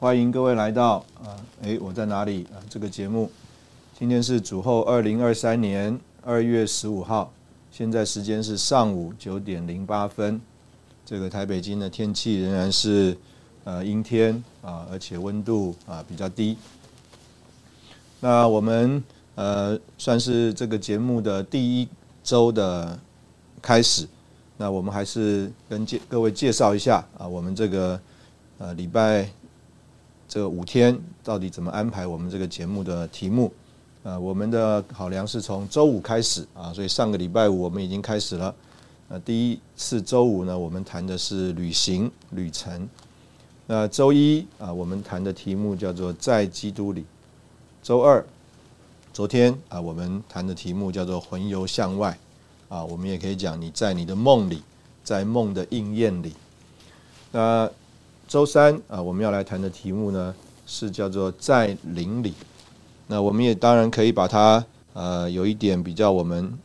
欢迎各位来到啊，哎，我在哪里啊？这个节目，今天是主后二零二三年二月十五号，现在时间是上午九点零八分。这个台北今的天气仍然是呃阴天啊，而且温度啊比较低。那我们呃算是这个节目的第一周的开始，那我们还是跟介各位介绍一下啊，我们这个呃礼拜。这五天到底怎么安排我们这个节目的题目？呃，我们的考量是从周五开始啊，所以上个礼拜五我们已经开始了。那，第一次周五呢，我们谈的是旅行旅程。那周一啊，我们谈的题目叫做在基督里。周二，昨天啊，我们谈的题目叫做魂游向外。啊，我们也可以讲你在你的梦里，在梦的应验里。那周三啊，我们要来谈的题目呢是叫做在灵里。那我们也当然可以把它呃有一点比较我们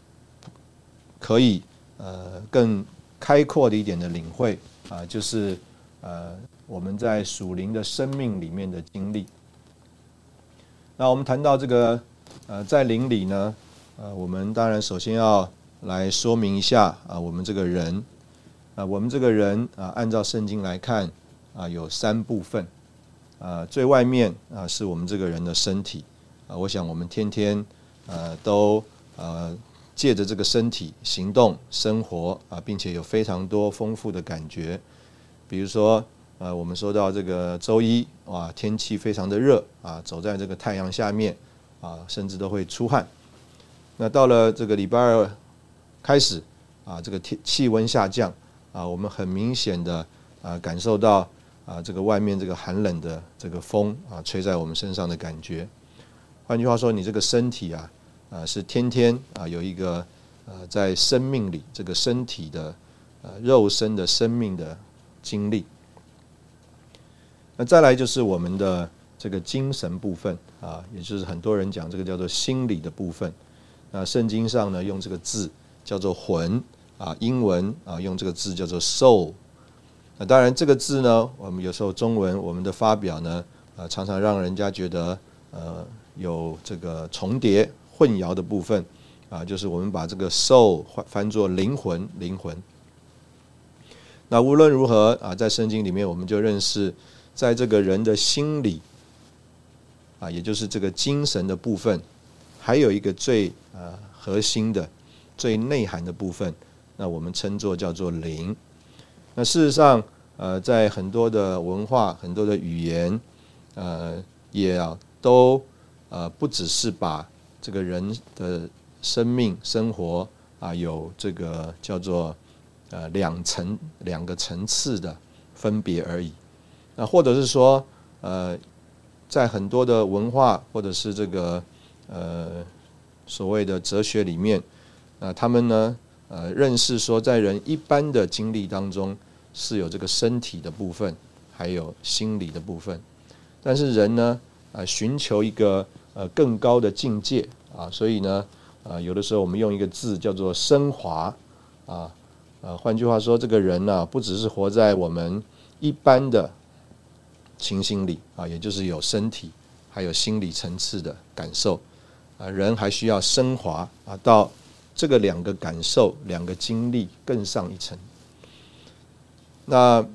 可以呃更开阔的一点的领会啊，就是呃我们在属灵的生命里面的经历。那我们谈到这个呃在灵里呢，呃我们当然首先要来说明一下啊，我们这个人啊，我们这个人啊，按照圣经来看。啊，有三部分，啊，最外面啊是我们这个人的身体，啊，我想我们天天呃都呃借着这个身体行动生活啊，并且有非常多丰富的感觉，比如说呃我们说到这个周一哇天气非常的热啊，走在这个太阳下面啊，甚至都会出汗，那到了这个礼拜二开始啊，这个天气温下降啊，我们很明显的啊感受到。啊，这个外面这个寒冷的这个风啊，吹在我们身上的感觉。换句话说，你这个身体啊，啊是天天啊有一个呃在生命里这个身体的呃肉身的生命的经历。那再来就是我们的这个精神部分啊，也就是很多人讲这个叫做心理的部分。那圣经上呢用这个字叫做魂啊，英文啊用这个字叫做 soul。那当然，这个字呢，我们有时候中文我们的发表呢，呃，常常让人家觉得呃有这个重叠、混淆的部分啊，就是我们把这个 soul 翻作灵魂、灵魂。那无论如何啊，在圣经里面，我们就认识，在这个人的心里啊，也就是这个精神的部分，还有一个最呃核心的、最内涵的部分，那我们称作叫做灵。那事实上，呃，在很多的文化、很多的语言，呃，也啊，都呃，不只是把这个人的生命、生活啊，有这个叫做呃两层、两个层次的分别而已。那或者是说，呃，在很多的文化或者是这个呃所谓的哲学里面，啊，他们呢？呃，认识说，在人一般的经历当中，是有这个身体的部分，还有心理的部分。但是人呢，呃，寻求一个呃更高的境界啊，所以呢，呃，有的时候我们用一个字叫做升华啊，呃，换句话说，这个人呢，不只是活在我们一般的情形里啊，也就是有身体还有心理层次的感受啊，人还需要升华啊到。这个两个感受、两个经历更上一层。那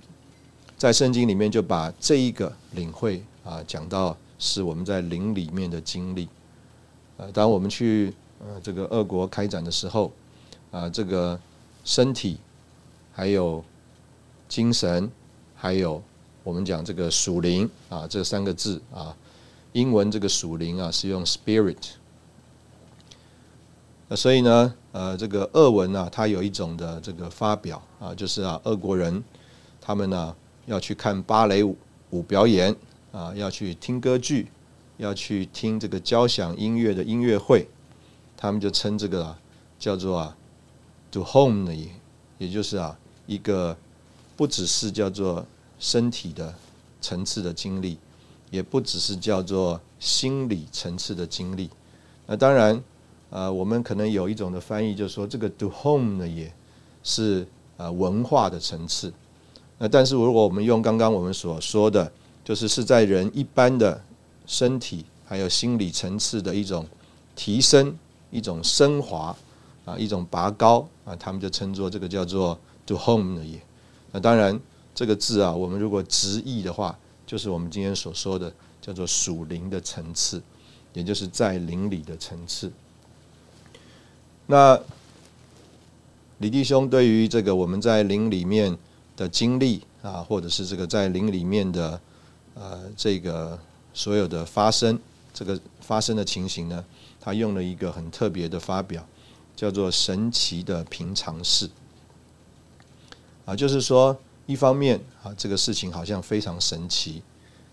在圣经里面就把这一个领会啊讲到是我们在灵里面的经历。呃，当我们去呃这个俄国开展的时候，啊，这个身体还有精神，还有我们讲这个属灵啊，这三个字啊，英文这个属灵啊是用 spirit。那所以呢，呃，这个俄文啊，它有一种的这个发表啊，就是啊，俄国人他们呢要去看芭蕾舞舞表演啊，要去听歌剧，要去听这个交响音乐的音乐会，他们就称这个叫做啊，do home 的，也就是啊，一个不只是叫做身体的层次的经历，也不只是叫做心理层次的经历。那当然。呃，我们可能有一种的翻译，就是说这个 do home 呢，也是呃文化的层次。那但是如果我们用刚刚我们所说的，就是是在人一般的身体还有心理层次的一种提升、一种升华啊、一种拔高啊，他们就称作这个叫做 “to home” 的也。那当然这个字啊，我们如果直译的话，就是我们今天所说的叫做属灵的层次，也就是在灵里的层次。那李弟兄对于这个我们在灵里面的经历啊，或者是这个在灵里面的呃这个所有的发生，这个发生的情形呢，他用了一个很特别的发表，叫做神奇的平常事啊，就是说一方面啊这个事情好像非常神奇，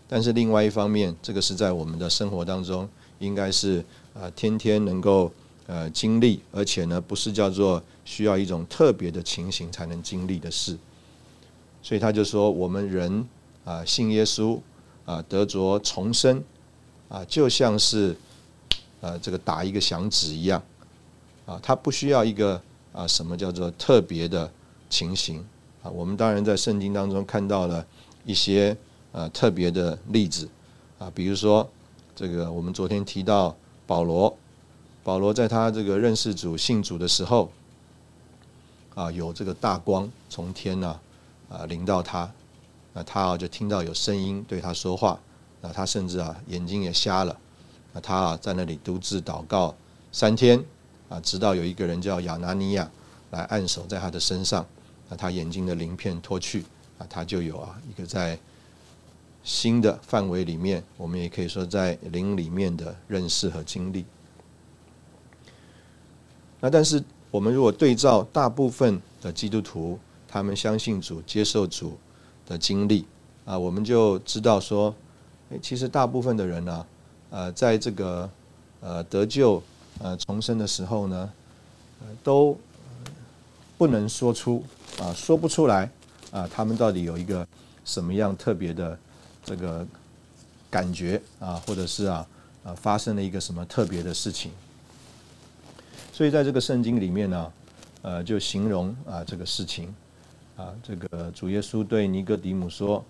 但是另外一方面，这个是在我们的生活当中应该是啊天天能够。呃，经历，而且呢，不是叫做需要一种特别的情形才能经历的事，所以他就说，我们人啊，信耶稣啊，得着重生啊，就像是呃，这个打一个响指一样啊，他不需要一个啊，什么叫做特别的情形啊？我们当然在圣经当中看到了一些呃特别的例子啊，比如说这个我们昨天提到保罗。保罗在他这个认识主、信主的时候，啊，有这个大光从天呐啊临到他，那他啊就听到有声音对他说话，那他甚至啊眼睛也瞎了，那他啊在那里独自祷告三天啊，直到有一个人叫亚拿尼亚来按手在他的身上，那他眼睛的鳞片脱去，啊，他就有啊一个在新的范围里面，我们也可以说在灵里面的认识和经历。那但是我们如果对照大部分的基督徒，他们相信主、接受主的经历啊，我们就知道说，诶，其实大部分的人呢，呃，在这个呃得救、呃重生的时候呢，都不能说出啊，说不出来啊，他们到底有一个什么样特别的这个感觉啊，或者是啊啊发生了一个什么特别的事情。所以在这个圣经里面呢，呃，就形容啊这个事情，啊，这个主耶稣对尼哥底母说，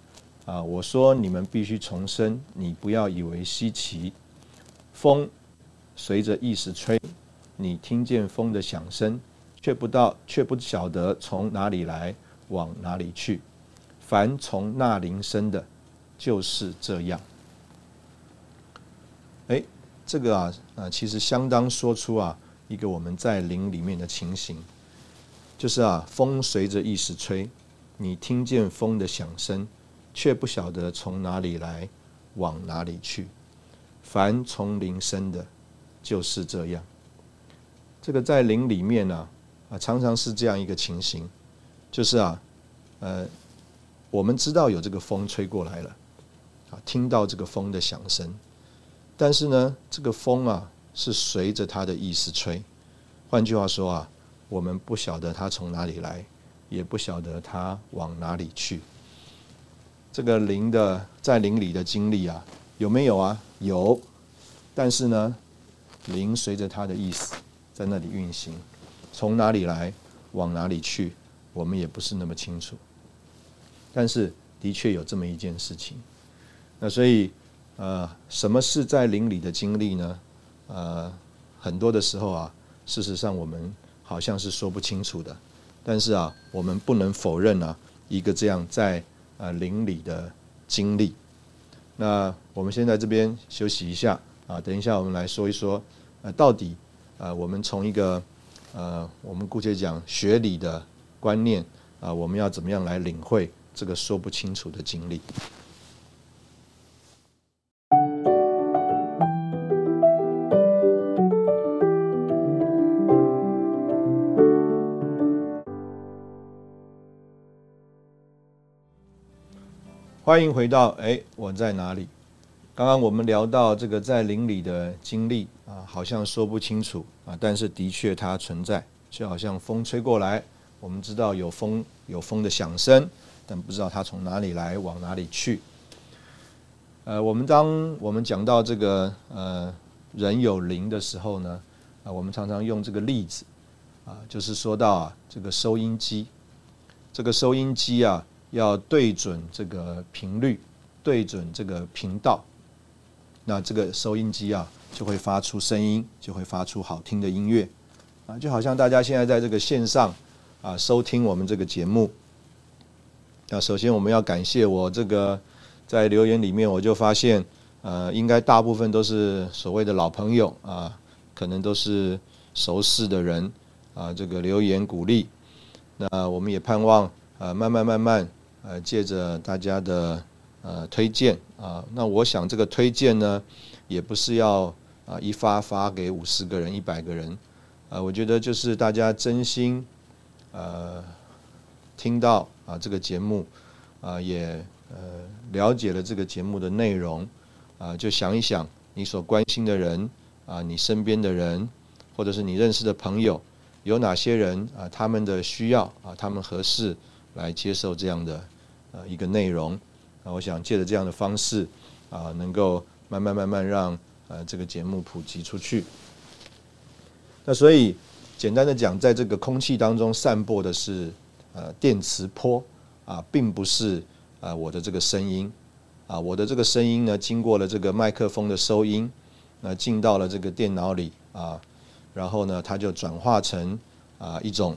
啊，我说你们必须重生，你不要以为稀奇。风随着意识吹，你听见风的响声，却不到，却不晓得从哪里来，往哪里去。凡从那灵生的，就是这样。哎，这个啊啊，其实相当说出啊。一个我们在灵里面的情形，就是啊，风随着意识吹，你听见风的响声，却不晓得从哪里来，往哪里去。凡从林生的，就是这样。这个在林里面呢，啊，常常是这样一个情形，就是啊，呃，我们知道有这个风吹过来了，啊，听到这个风的响声，但是呢，这个风啊。是随着他的意思吹，换句话说啊，我们不晓得他从哪里来，也不晓得他往哪里去。这个灵的在灵里的经历啊，有没有啊？有，但是呢，灵随着他的意思在那里运行，从哪里来，往哪里去，我们也不是那么清楚。但是的确有这么一件事情。那所以呃，什么是在灵里的经历呢？呃，很多的时候啊，事实上我们好像是说不清楚的，但是啊，我们不能否认啊，一个这样在呃灵里的经历。那我们先在这边休息一下啊，等一下我们来说一说，呃，到底呃，我们从一个呃，我们姑且讲学理的观念啊，我们要怎么样来领会这个说不清楚的经历？欢迎回到哎，我在哪里？刚刚我们聊到这个在林里的经历啊，好像说不清楚啊，但是的确它存在，就好像风吹过来，我们知道有风有风的响声，但不知道它从哪里来，往哪里去。呃，我们当我们讲到这个呃人有灵的时候呢，啊，我们常常用这个例子啊，就是说到啊这个收音机，这个收音机啊要对准这个频率，对准这个频道。那这个收音机啊，就会发出声音，就会发出好听的音乐，啊，就好像大家现在在这个线上啊收听我们这个节目。那首先我们要感谢我这个在留言里面，我就发现，呃，应该大部分都是所谓的老朋友啊，可能都是熟识的人啊，这个留言鼓励。那我们也盼望，呃，慢慢慢慢，呃，借着大家的。呃，推荐啊，那我想这个推荐呢，也不是要啊一发发给五十个人、一百个人，啊，我觉得就是大家真心呃听到啊这个节目啊，也呃了解了这个节目的内容啊，就想一想你所关心的人啊，你身边的人，或者是你认识的朋友，有哪些人啊，他们的需要啊，他们合适来接受这样的一个内容。那我想借着这样的方式，啊，能够慢慢慢慢让呃这个节目普及出去。那所以简单的讲，在这个空气当中散播的是呃电磁波啊，并不是啊我的这个声音啊，我的这个声音呢，经过了这个麦克风的收音，那进到了这个电脑里啊，然后呢，它就转化成啊一种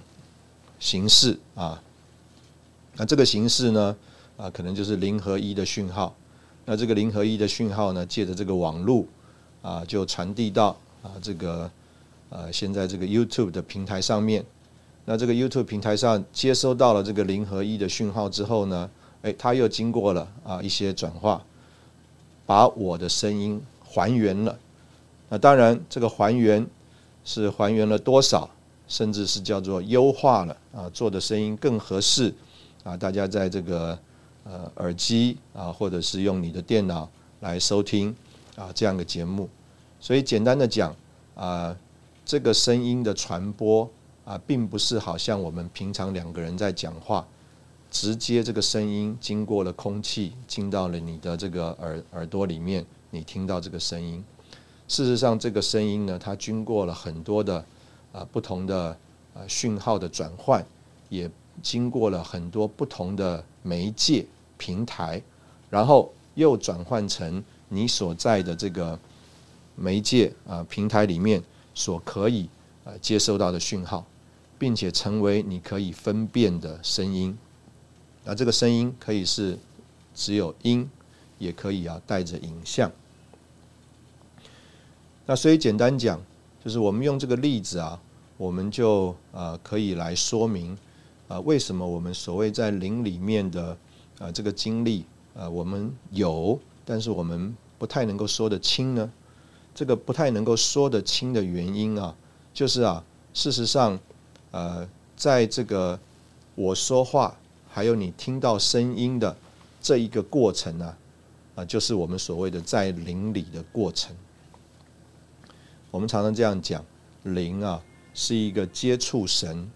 形式啊，那这个形式呢？啊，可能就是零和一的讯号。那这个零和一的讯号呢，借着这个网络啊，就传递到啊这个呃现在这个 YouTube 的平台上面。那这个 YouTube 平台上接收到了这个零和一的讯号之后呢，哎，它又经过了啊一些转化，把我的声音还原了。那当然，这个还原是还原了多少，甚至是叫做优化了啊，做的声音更合适啊，大家在这个。呃，耳机啊，或者是用你的电脑来收听啊这样的节目，所以简单的讲啊，这个声音的传播啊，并不是好像我们平常两个人在讲话，直接这个声音经过了空气进到了你的这个耳耳朵里面，你听到这个声音。事实上，这个声音呢，它经过了很多的啊不同的啊讯号的转换，也。经过了很多不同的媒介平台，然后又转换成你所在的这个媒介啊平台里面所可以呃接收到的讯号，并且成为你可以分辨的声音。那这个声音可以是只有音，也可以啊带着影像。那所以简单讲，就是我们用这个例子啊，我们就呃可以来说明。啊，为什么我们所谓在灵里面的啊这个经历啊，我们有，但是我们不太能够说得清呢？这个不太能够说得清的原因啊，就是啊，事实上，呃，在这个我说话还有你听到声音的这一个过程呢，啊，就是我们所谓的在灵里的过程。我们常常这样讲，灵啊是一个接触神。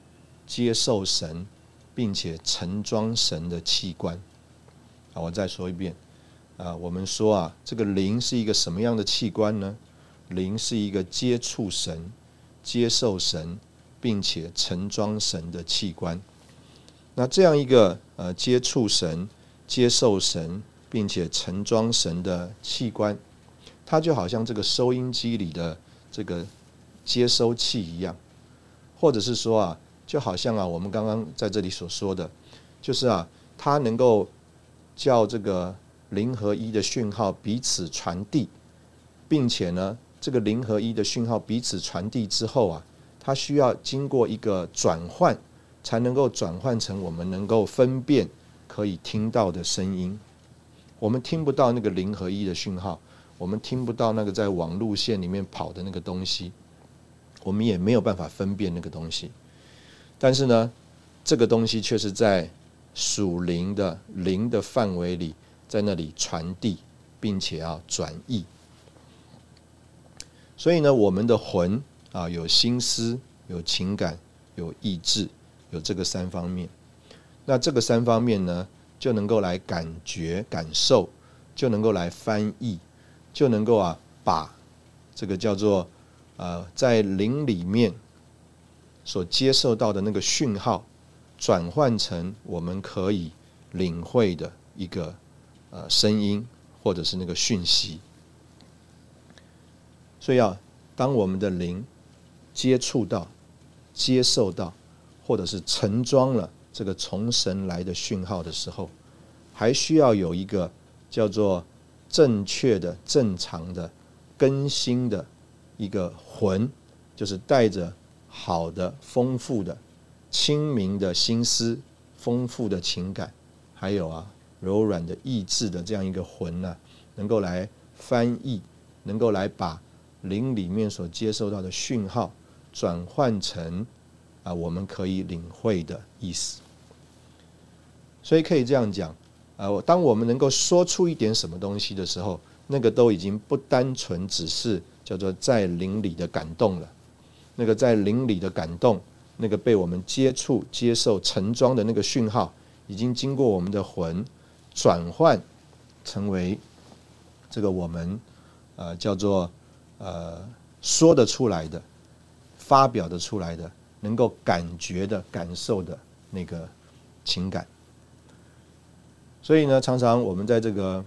接受神，并且盛装神的器官。啊，我再说一遍。啊，我们说啊，这个灵是一个什么样的器官呢？灵是一个接触神、接受神，并且盛装神的器官。那这样一个呃，接触神、接受神，并且盛装神的器官，它就好像这个收音机里的这个接收器一样，或者是说啊。就好像啊，我们刚刚在这里所说的，就是啊，它能够叫这个零和一的讯号彼此传递，并且呢，这个零和一的讯号彼此传递之后啊，它需要经过一个转换，才能够转换成我们能够分辨、可以听到的声音。我们听不到那个零和一的讯号，我们听不到那个在网路线里面跑的那个东西，我们也没有办法分辨那个东西。但是呢，这个东西却是在属灵的灵的范围里，在那里传递，并且要转译。所以呢，我们的魂啊，有心思、有情感、有意志，有这个三方面。那这个三方面呢，就能够来感觉、感受，就能够来翻译，就能够啊，把这个叫做呃，在灵里面所接受到的那个讯号。转换成我们可以领会的一个呃声音，或者是那个讯息。所以啊，当我们的灵接触到、接受到，或者是盛装了这个从神来的讯号的时候，还需要有一个叫做正确的、正常的、更新的一个魂，就是带着好的、丰富的。清明的心思、丰富的情感，还有啊柔软的意志的这样一个魂呢，能够来翻译，能够来把灵里面所接受到的讯号转换成啊我们可以领会的意思。所以可以这样讲，啊，当我们能够说出一点什么东西的时候，那个都已经不单纯只是叫做在灵里的感动了，那个在灵里的感动。那个被我们接触、接受、盛装的那个讯号，已经经过我们的魂转换，成为这个我们呃叫做呃说得出来的、发表的出来的、能够感觉的、感受的那个情感。所以呢，常常我们在这个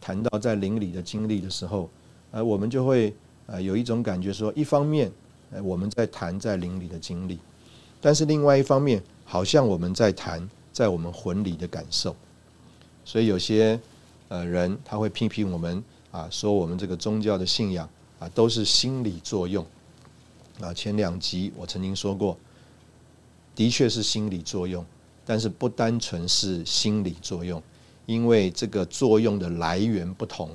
谈到在灵里的经历的时候，呃，我们就会呃有一种感觉说，一方面，我们在谈在灵里的经历。但是另外一方面，好像我们在谈在我们魂里的感受，所以有些呃人他会批评我们啊，说我们这个宗教的信仰啊都是心理作用啊。前两集我曾经说过，的确是心理作用，但是不单纯是心理作用，因为这个作用的来源不同，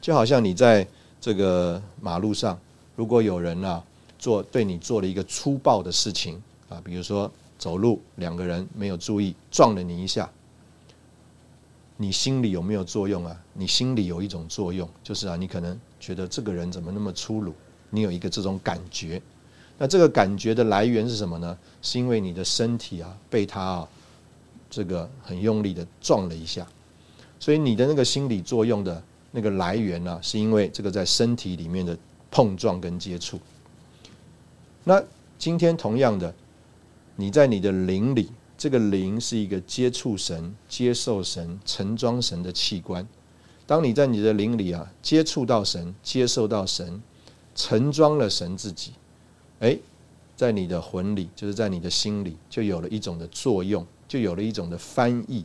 就好像你在这个马路上，如果有人啊做对你做了一个粗暴的事情。啊，比如说走路，两个人没有注意撞了你一下，你心里有没有作用啊？你心里有一种作用，就是啊，你可能觉得这个人怎么那么粗鲁？你有一个这种感觉。那这个感觉的来源是什么呢？是因为你的身体啊被他啊这个很用力的撞了一下，所以你的那个心理作用的那个来源呢，是因为这个在身体里面的碰撞跟接触。那今天同样的。你在你的灵里，这个灵是一个接触神、接受神、盛装神的器官。当你在你的灵里啊，接触到神、接受到神、盛装了神自己，哎，在你的魂里，就是在你的心里，就有了一种的作用，就有了一种的翻译，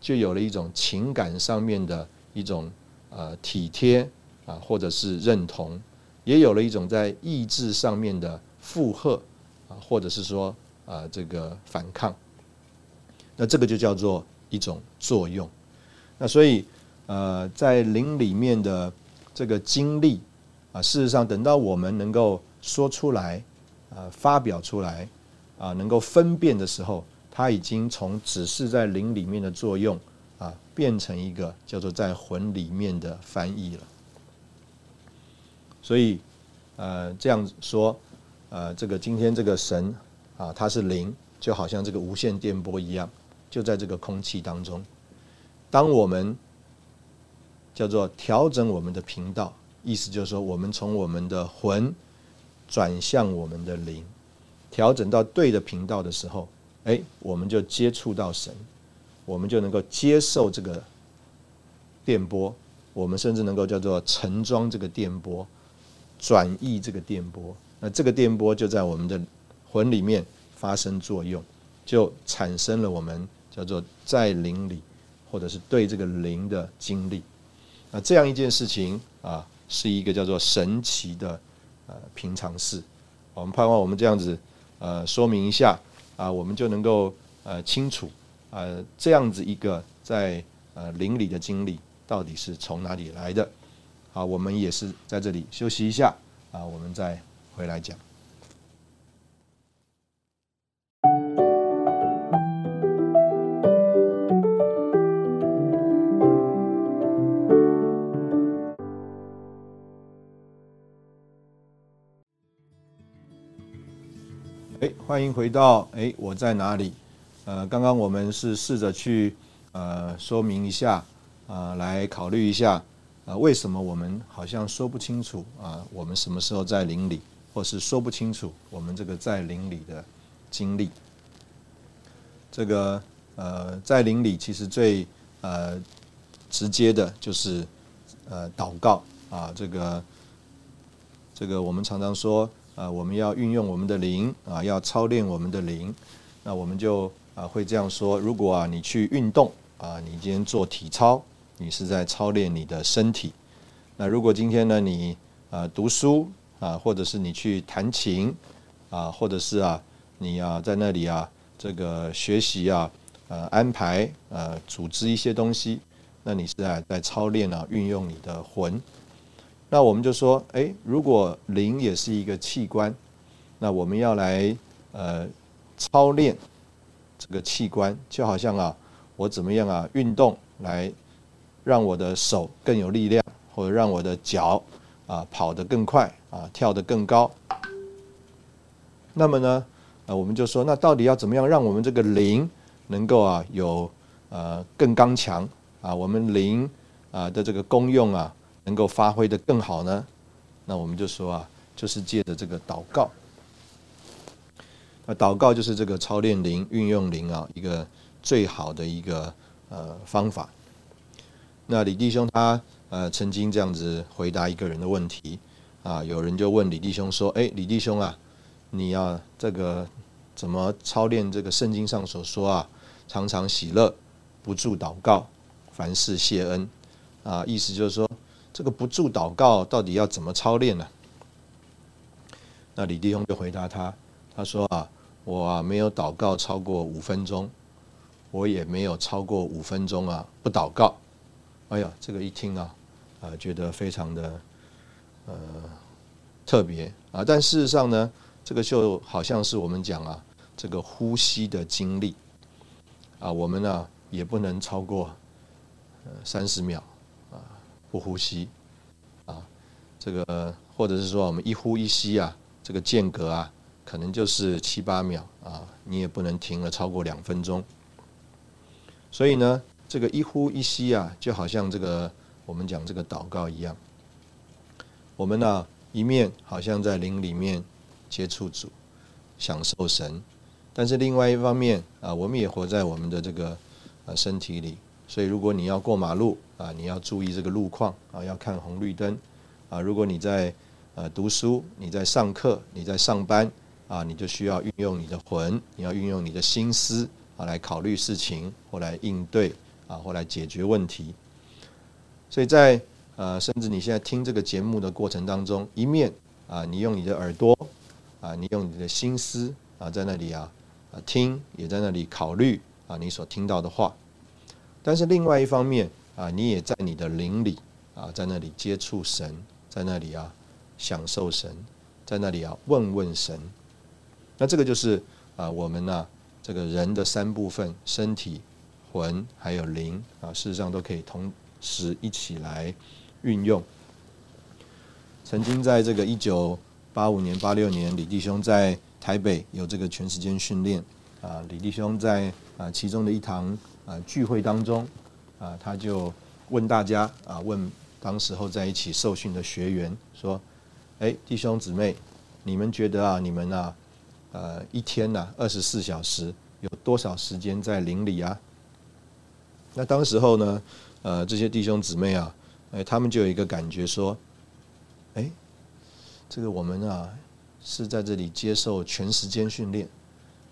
就有了一种情感上面的一种呃体贴啊，或者是认同，也有了一种在意志上面的负荷啊，或者是说。啊，这个反抗，那这个就叫做一种作用。那所以，呃，在灵里面的这个经历啊，事实上，等到我们能够说出来，啊，发表出来，啊，能够分辨的时候，它已经从只是在灵里面的作用啊，变成一个叫做在魂里面的翻译了。所以，呃，这样说，呃，这个今天这个神。啊，它是零，就好像这个无线电波一样，就在这个空气当中。当我们叫做调整我们的频道，意思就是说，我们从我们的魂转向我们的灵，调整到对的频道的时候，哎，我们就接触到神，我们就能够接受这个电波，我们甚至能够叫做盛装这个电波，转移这个电波。那这个电波就在我们的。魂里面发生作用，就产生了我们叫做在灵里或者是对这个灵的经历。那这样一件事情啊，是一个叫做神奇的呃平常事。我们盼望我们这样子呃说明一下啊，我们就能够呃清楚呃这样子一个在呃灵里的经历到底是从哪里来的。好，我们也是在这里休息一下啊，我们再回来讲。哎，欢迎回到哎，我在哪里？呃，刚刚我们是试着去呃说明一下呃，来考虑一下呃，为什么我们好像说不清楚啊，我们什么时候在灵里，或是说不清楚我们这个在灵里的经历？这个呃，在灵里其实最呃直接的就是呃祷告啊，这个这个我们常常说。啊，我们要运用我们的灵啊，要操练我们的灵。那我们就啊会这样说：如果啊你去运动啊，你今天做体操，你是在操练你的身体。那如果今天呢你啊读书啊，或者是你去弹琴啊，或者是啊你啊在那里啊这个学习啊呃安排呃组织一些东西，那你是在在操练啊运用你的魂。那我们就说，哎，如果灵也是一个器官，那我们要来呃操练这个器官，就好像啊，我怎么样啊运动来让我的手更有力量，或者让我的脚啊跑得更快啊跳得更高。那么呢，呃，我们就说，那到底要怎么样让我们这个灵能够啊有呃更刚强啊？我们灵啊的这个功用啊？能够发挥的更好呢？那我们就说啊，就是借着这个祷告。那祷告就是这个操练灵、运用灵啊，一个最好的一个呃方法。那李弟兄他呃曾经这样子回答一个人的问题啊，有人就问李弟兄说：“哎，李弟兄啊，你要这个怎么操练这个圣经上所说啊，常常喜乐，不住祷告，凡事谢恩啊？意思就是说。”这个不住祷告到底要怎么操练呢？那李弟兄就回答他，他说啊，我啊没有祷告超过五分钟，我也没有超过五分钟啊不祷告。哎呀，这个一听啊，啊觉得非常的呃特别啊，但事实上呢，这个就好像是我们讲啊这个呼吸的经历啊，我们呢也不能超过三十秒啊。不呼吸，啊，这个或者是说我们一呼一吸啊，这个间隔啊，可能就是七八秒啊，你也不能停了超过两分钟。所以呢，这个一呼一吸啊，就好像这个我们讲这个祷告一样，我们呢一面好像在灵里面接触主，享受神，但是另外一方面啊，我们也活在我们的这个呃身体里。所以，如果你要过马路啊，你要注意这个路况啊，要看红绿灯啊。如果你在呃读书，你在上课，你在上班啊，你就需要运用你的魂，你要运用你的心思啊，来考虑事情或来应对啊，或来解决问题。所以在呃，甚至你现在听这个节目的过程当中，一面啊，你用你的耳朵啊，你用你的心思啊，在那里啊啊听，也在那里考虑啊，你所听到的话。但是另外一方面啊，你也在你的灵里啊，在那里接触神，在那里啊享受神，在那里啊问问神。那这个就是啊我们呢这个人的三部分：身体、魂还有灵啊，事实上都可以同时一起来运用。曾经在这个一九八五年、八六年，李弟兄在台北有这个全时间训练啊，李弟兄在啊其中的一堂。啊，聚会当中，啊，他就问大家啊，问当时候在一起受训的学员说：“哎，弟兄姊妹，你们觉得啊，你们啊，呃，一天呢，二十四小时有多少时间在灵里啊？”那当时候呢，呃，这些弟兄姊妹啊，哎，他们就有一个感觉说：“哎，这个我们啊，是在这里接受全时间训练，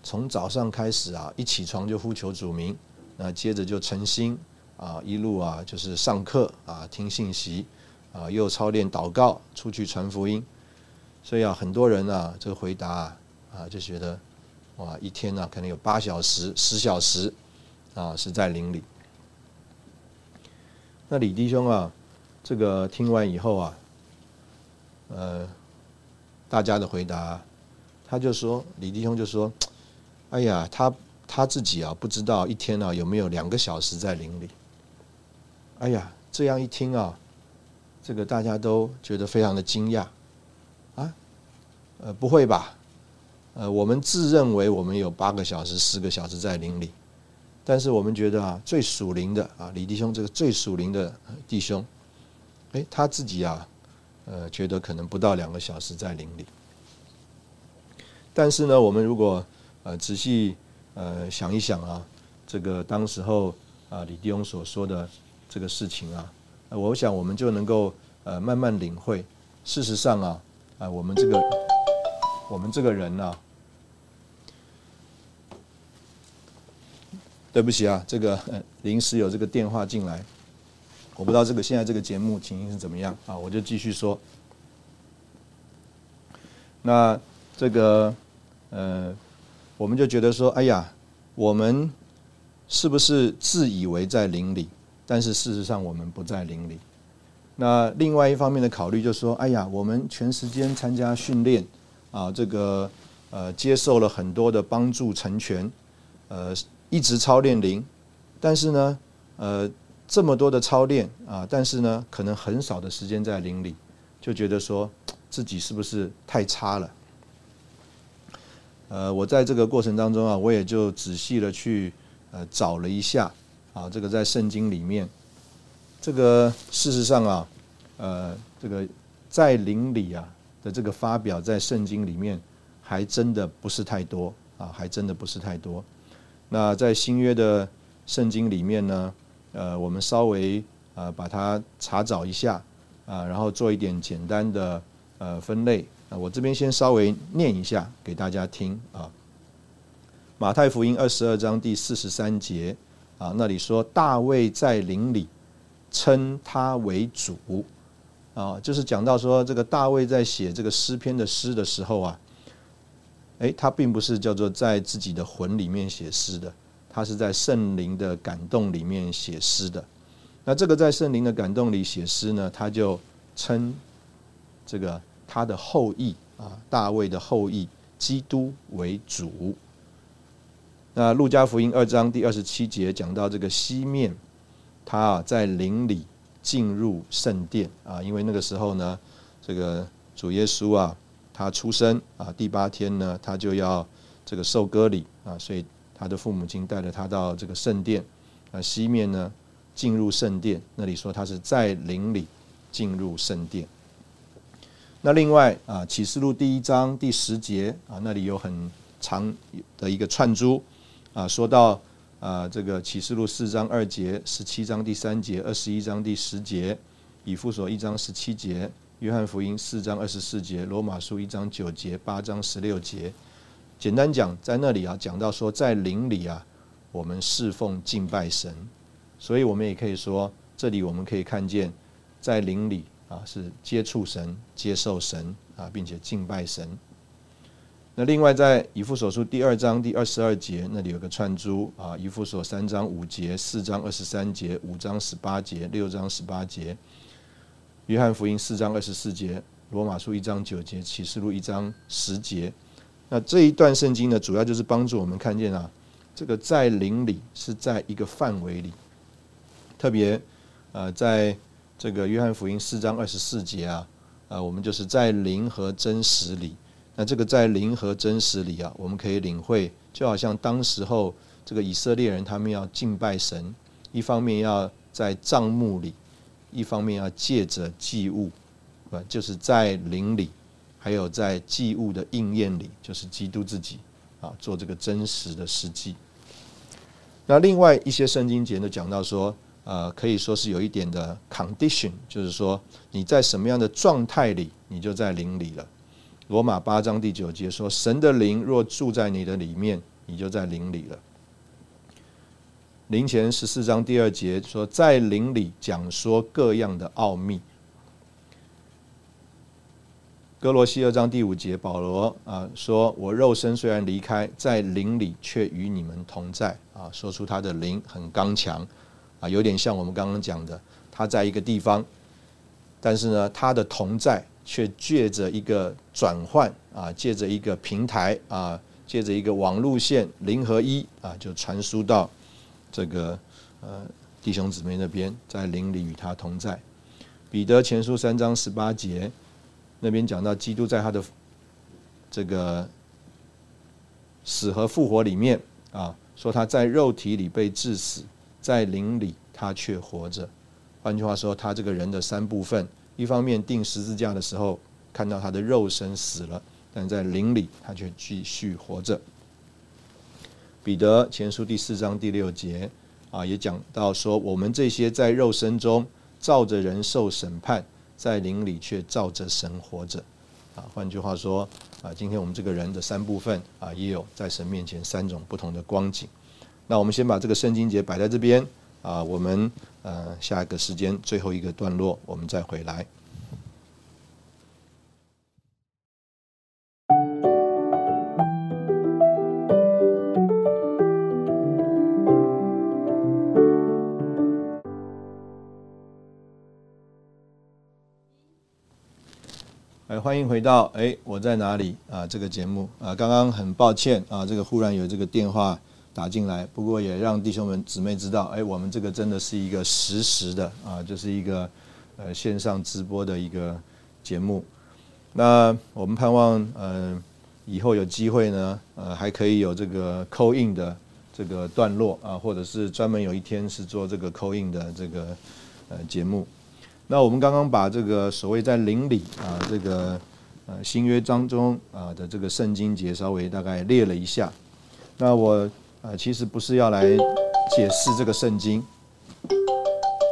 从早上开始啊，一起床就呼求主名。”那接着就诚心啊，一路啊就是上课啊，听信息啊，又操练祷告，出去传福音。所以啊，很多人啊，这个回答啊，啊就觉得哇，一天呢可能有八小时、十小时啊是在林里。那李弟兄啊，这个听完以后啊，呃，大家的回答，他就说，李弟兄就说，哎呀，他。他自己啊，不知道一天啊有没有两个小时在林里。哎呀，这样一听啊，这个大家都觉得非常的惊讶啊。呃，不会吧？呃，我们自认为我们有八个小时、十个小时在林里，但是我们觉得啊，最属灵的啊，李弟兄这个最属灵的弟兄，哎，他自己啊，呃，觉得可能不到两个小时在林里。但是呢，我们如果呃仔细。呃，想一想啊，这个当时候啊，李弟兄所说的这个事情啊，我想我们就能够呃慢慢领会。事实上啊，啊，我们这个我们这个人呢，对不起啊，这个临时有这个电话进来，我不知道这个现在这个节目情形是怎么样啊，我就继续说。那这个呃。我们就觉得说，哎呀，我们是不是自以为在林里，但是事实上我们不在林里。那另外一方面的考虑就是说，哎呀，我们全时间参加训练啊，这个呃接受了很多的帮助成全，呃一直操练灵，但是呢，呃这么多的操练啊，但是呢，可能很少的时间在灵里，就觉得说自己是不是太差了。呃，我在这个过程当中啊，我也就仔细的去呃找了一下啊，这个在圣经里面，这个事实上啊，呃，这个在灵里啊的这个发表在圣经里面还真的不是太多啊，还真的不是太多。那在新约的圣经里面呢，呃，我们稍微呃把它查找一下啊，然后做一点简单的呃分类。啊，我这边先稍微念一下给大家听啊。马太福音二十二章第四十三节啊，那里说大卫在林里称他为主啊，就是讲到说这个大卫在写这个诗篇的诗的时候啊，哎，他并不是叫做在自己的魂里面写诗的，他是在圣灵的感动里面写诗的。那这个在圣灵的感动里写诗呢，他就称这个。他的后裔啊，大卫的后裔，基督为主。那路加福音二章第二十七节讲到这个西面，他啊在林里进入圣殿啊，因为那个时候呢，这个主耶稣啊，他出生啊，第八天呢，他就要这个受割礼啊，所以他的父母亲带着他到这个圣殿啊，西面呢进入圣殿，那里说他是在林里进入圣殿。那另外啊，《启示录》第一章第十节啊，那里有很长的一个串珠啊，说到啊，这个《启示录》四章二节、十七章第三节、二十一章第十节、以弗所一章十七节、约翰福音四章二十四节、罗马书一章九节、八章十六节。简单讲，在那里啊，讲到说，在灵里啊，我们侍奉敬拜神，所以我们也可以说，这里我们可以看见，在灵里。啊，是接触神、接受神啊，并且敬拜神。那另外在以父所书第二章第二十二节那里有个串珠啊，以父所三章五节、四章二十三节、五章十八节、六章十八节，约翰福音四章二十四节、罗马书一章九节、启示录一章十节。那这一段圣经呢，主要就是帮助我们看见啊，这个在灵里是在一个范围里，特别呃在。这个约翰福音四章二十四节啊，呃，我们就是在灵和真实里。那这个在灵和真实里啊，我们可以领会，就好像当时候这个以色列人他们要敬拜神，一方面要在帐幕里，一方面要借着祭物，不就是在灵里，还有在祭物的应验里，就是基督自己啊，做这个真实的实际。那另外一些圣经节呢，讲到说。呃，可以说是有一点的 condition，就是说你在什么样的状态里，你就在灵里了。罗马八章第九节说：“神的灵若住在你的里面，你就在灵里了。”灵前十四章第二节说，在灵里讲说各样的奥秘。哥罗西二章第五节，保罗啊说：“我肉身虽然离开，在灵里却与你们同在。”啊，说出他的灵很刚强，啊，有点像我们刚刚讲的，他在一个地方，但是呢，他的同在却借着一个转换啊，借着一个平台啊，借着一个网路线零和一啊，就传输到这个呃弟兄姊妹那边，在灵里与他同在。彼得前书三章十八节。那边讲到基督在他的这个死和复活里面啊，说他在肉体里被致死，在灵里他却活着。换句话说，他这个人的三部分，一方面钉十字架的时候看到他的肉身死了，但在灵里他却继续活着。彼得前书第四章第六节啊，也讲到说，我们这些在肉身中照着人受审判。在灵里却照着神活着，啊，换句话说，啊，今天我们这个人的三部分啊，也有在神面前三种不同的光景。那我们先把这个圣经节摆在这边啊，我们呃下一个时间最后一个段落，我们再回来。回到哎，我在哪里啊？这个节目啊，刚刚很抱歉啊，这个忽然有这个电话打进来，不过也让弟兄们姊妹知道，哎，我们这个真的是一个实时的啊，就是一个呃线上直播的一个节目。那我们盼望呃以后有机会呢，呃还可以有这个扣印的这个段落啊，或者是专门有一天是做这个扣印的这个呃节目。那我们刚刚把这个所谓在邻里啊，这个呃新约当中啊的这个圣经节稍微大概列了一下。那我呃其实不是要来解释这个圣经，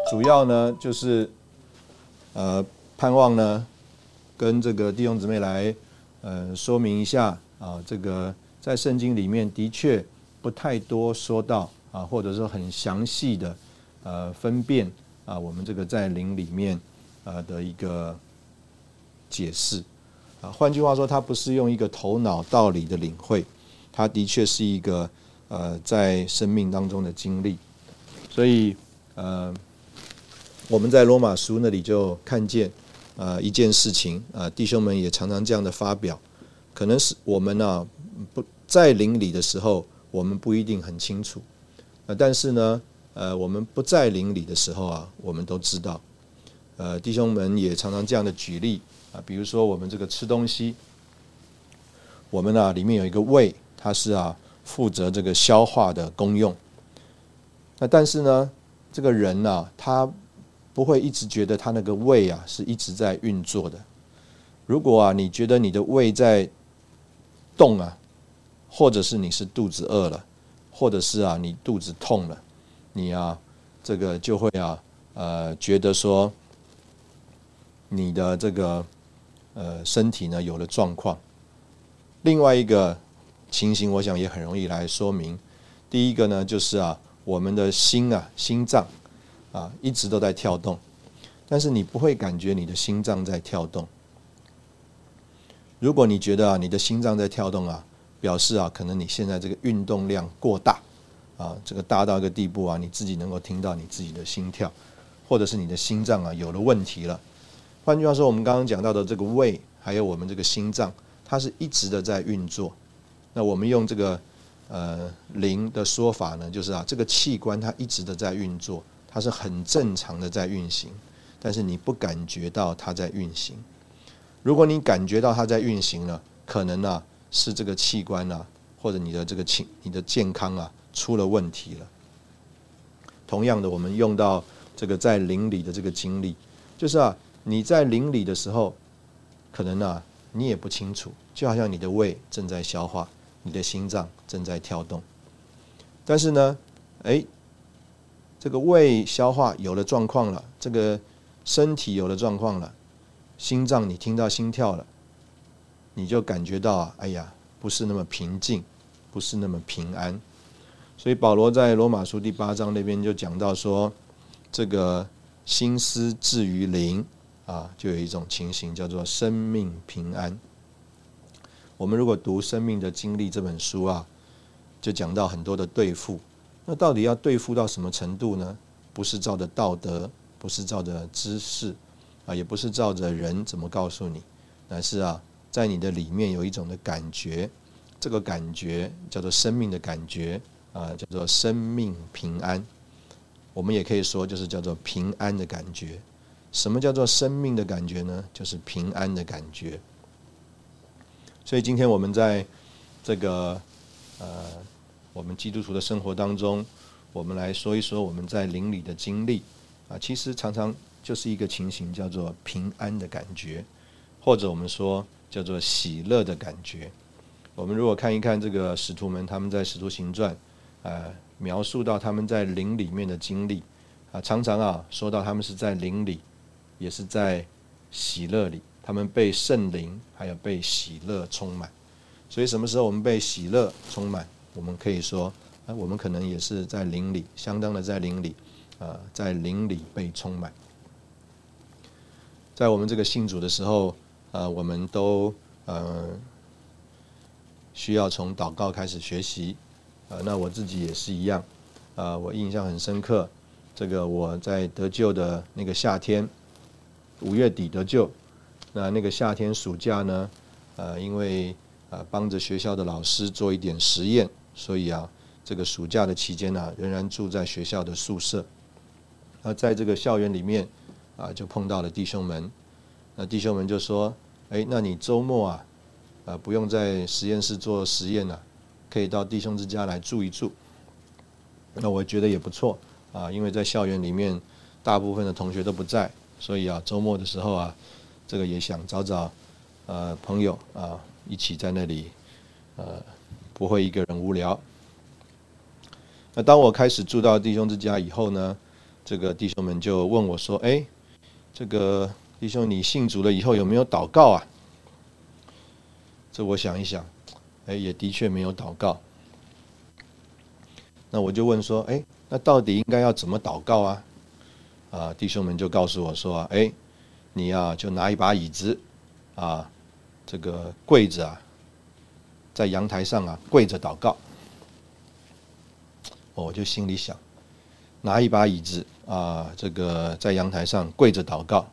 主要呢就是呃盼望呢跟这个弟兄姊妹来呃说明一下啊，这个在圣经里面的确不太多说到啊，或者说很详细的呃分辨。啊，我们这个在灵里面啊的一个解释啊，换句话说，它不是用一个头脑道理的领会，它的确是一个呃在生命当中的经历。所以呃，我们在罗马书那里就看见呃一件事情啊，弟兄们也常常这样的发表，可能是我们呢不在灵里的时候，我们不一定很清楚啊，但是呢。呃，我们不在灵里的时候啊，我们都知道。呃，弟兄们也常常这样的举例啊，比如说我们这个吃东西，我们呢里面有一个胃，它是啊负责这个消化的功用。那但是呢，这个人呢，他不会一直觉得他那个胃啊是一直在运作的。如果啊你觉得你的胃在动啊，或者是你是肚子饿了，或者是啊你肚子痛了。你啊，这个就会啊，呃，觉得说你的这个呃身体呢有了状况。另外一个情形，我想也很容易来说明。第一个呢，就是啊，我们的心啊，心脏啊，一直都在跳动，但是你不会感觉你的心脏在跳动。如果你觉得啊，你的心脏在跳动啊，表示啊，可能你现在这个运动量过大。啊，这个大到一个地步啊，你自己能够听到你自己的心跳，或者是你的心脏啊有了问题了。换句话说，我们刚刚讲到的这个胃，还有我们这个心脏，它是一直的在运作。那我们用这个呃灵的说法呢，就是啊，这个器官它一直的在运作，它是很正常的在运行，但是你不感觉到它在运行。如果你感觉到它在运行了，可能呢是这个器官啊，或者你的这个情、你的健康啊。出了问题了。同样的，我们用到这个在灵里的这个经历，就是啊，你在灵里的时候，可能啊，你也不清楚，就好像你的胃正在消化，你的心脏正在跳动。但是呢，哎，这个胃消化有了状况了，这个身体有了状况了，心脏你听到心跳了，你就感觉到啊，哎呀，不是那么平静，不是那么平安。所以保罗在罗马书第八章那边就讲到说，这个心思置于灵啊，就有一种情形叫做生命平安。我们如果读《生命的经历》这本书啊，就讲到很多的对付。那到底要对付到什么程度呢？不是照着道德，不是照着知识，啊，也不是照着人怎么告诉你，乃是啊，在你的里面有一种的感觉，这个感觉叫做生命的感觉啊，叫做生命平安。我们也可以说，就是叫做平安的感觉。什么叫做生命的感觉呢？就是平安的感觉。所以今天我们在这个呃，我们基督徒的生活当中，我们来说一说我们在灵里的经历啊，其实常常就是一个情形，叫做平安的感觉，或者我们说叫做喜乐的感觉。我们如果看一看这个使徒们他们在使徒行传啊，描述到他们在灵里面的经历啊，常常啊说到他们是在灵里，也是在喜乐里。他们被圣灵还有被喜乐充满，所以什么时候我们被喜乐充满，我们可以说，啊，我们可能也是在灵里，相当的在灵里，啊，在灵里被充满。在我们这个信主的时候，啊，我们都呃需要从祷告开始学习，啊，那我自己也是一样，啊，我印象很深刻，这个我在得救的那个夏天，五月底得救。那那个夏天暑假呢，呃，因为呃帮着学校的老师做一点实验，所以啊，这个暑假的期间呢，仍然住在学校的宿舍。那在这个校园里面啊，就碰到了弟兄们。那弟兄们就说：“哎，那你周末啊，呃不用在实验室做实验了，可以到弟兄之家来住一住。”那我觉得也不错啊，因为在校园里面大部分的同学都不在，所以啊，周末的时候啊。这个也想找找，呃，朋友啊，一起在那里，呃，不会一个人无聊。那当我开始住到弟兄之家以后呢，这个弟兄们就问我说：“哎，这个弟兄，你信主了以后有没有祷告啊？”这我想一想，哎，也的确没有祷告。那我就问说：“哎，那到底应该要怎么祷告啊？”啊，弟兄们就告诉我说：“哎。”你呀，就拿一把椅子，啊，这个跪着啊，在阳台上啊跪着祷告。我就心里想，拿一把椅子啊，这个在阳台上跪着祷告。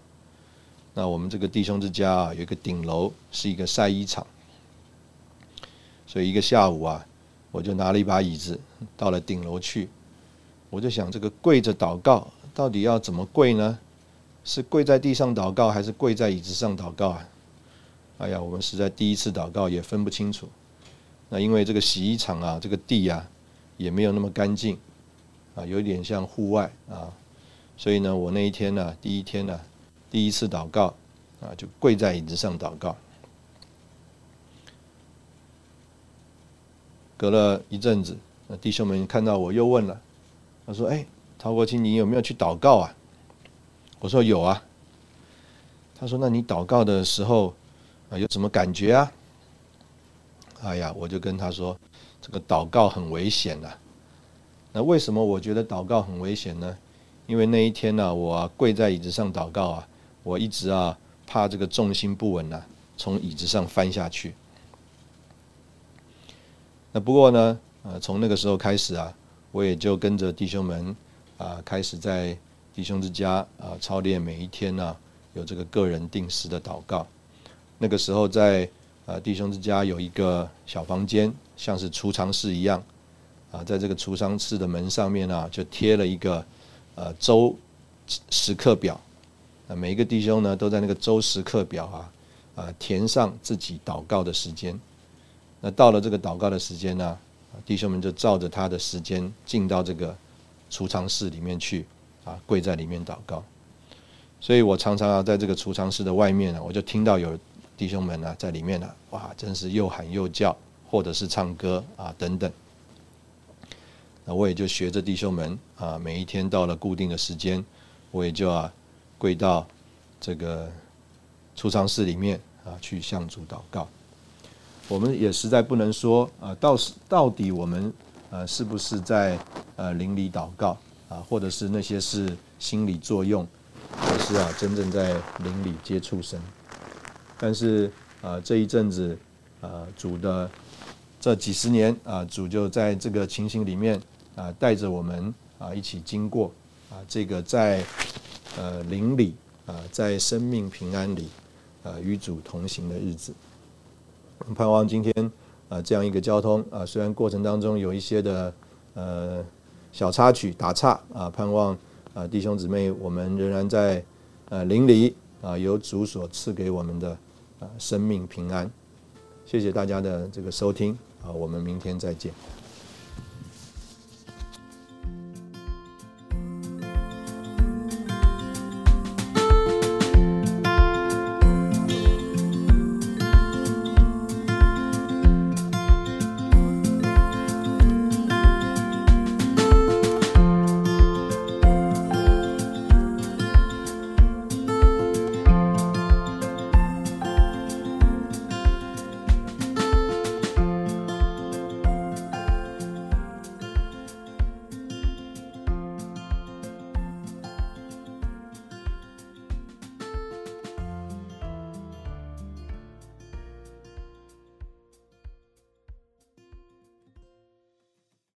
那我们这个弟兄之家啊，有一个顶楼是一个晒衣场，所以一个下午啊，我就拿了一把椅子到了顶楼去。我就想，这个跪着祷告到底要怎么跪呢？是跪在地上祷告，还是跪在椅子上祷告啊？哎呀，我们实在第一次祷告也分不清楚。那因为这个洗衣厂啊，这个地啊也没有那么干净啊，有点像户外啊，所以呢，我那一天呢，第一天呢，第一次祷告啊，就跪在椅子上祷告。隔了一阵子，那弟兄们看到我又问了，他说：“哎，陶国清，你有没有去祷告啊？”我说有啊，他说：“那你祷告的时候啊，有什么感觉啊？”哎呀，我就跟他说：“这个祷告很危险呐。那为什么我觉得祷告很危险呢？因为那一天呢，我跪在椅子上祷告啊，我一直啊怕这个重心不稳呐，从椅子上翻下去。那不过呢，呃，从那个时候开始啊，我也就跟着弟兄们啊，开始在。”弟兄之家啊，操练每一天呢，有这个个人定时的祷告。那个时候在啊弟兄之家有一个小房间，像是储藏室一样啊，在这个储藏室的门上面呢，就贴了一个呃周时刻表。那每一个弟兄呢，都在那个周时刻表啊啊填上自己祷告的时间。那到了这个祷告的时间呢，弟兄们就照着他的时间进到这个储藏室里面去。啊，跪在里面祷告，所以我常常啊，在这个储藏室的外面呢，我就听到有弟兄们呢在里面呢，哇，真是又喊又叫，或者是唱歌啊等等。那我也就学着弟兄们啊，每一天到了固定的时间，我也就啊跪到这个储藏室里面啊去向主祷告。我们也实在不能说啊，到到底我们。呃，是不是在呃邻里祷告啊，或者是那些是心理作用，还是啊真正在邻里接触神？但是啊这一阵子啊主的这几十年啊主就在这个情形里面啊带着我们啊一起经过啊这个在呃邻里啊在生命平安里啊与主同行的日子。盼望今天啊这样一个交通啊，虽然过程当中有一些的呃小插曲打岔啊，盼望啊弟兄姊妹，我们仍然在呃邻里啊由主所赐给我们的啊生命平安。谢谢大家的这个收听啊，我们明天再见。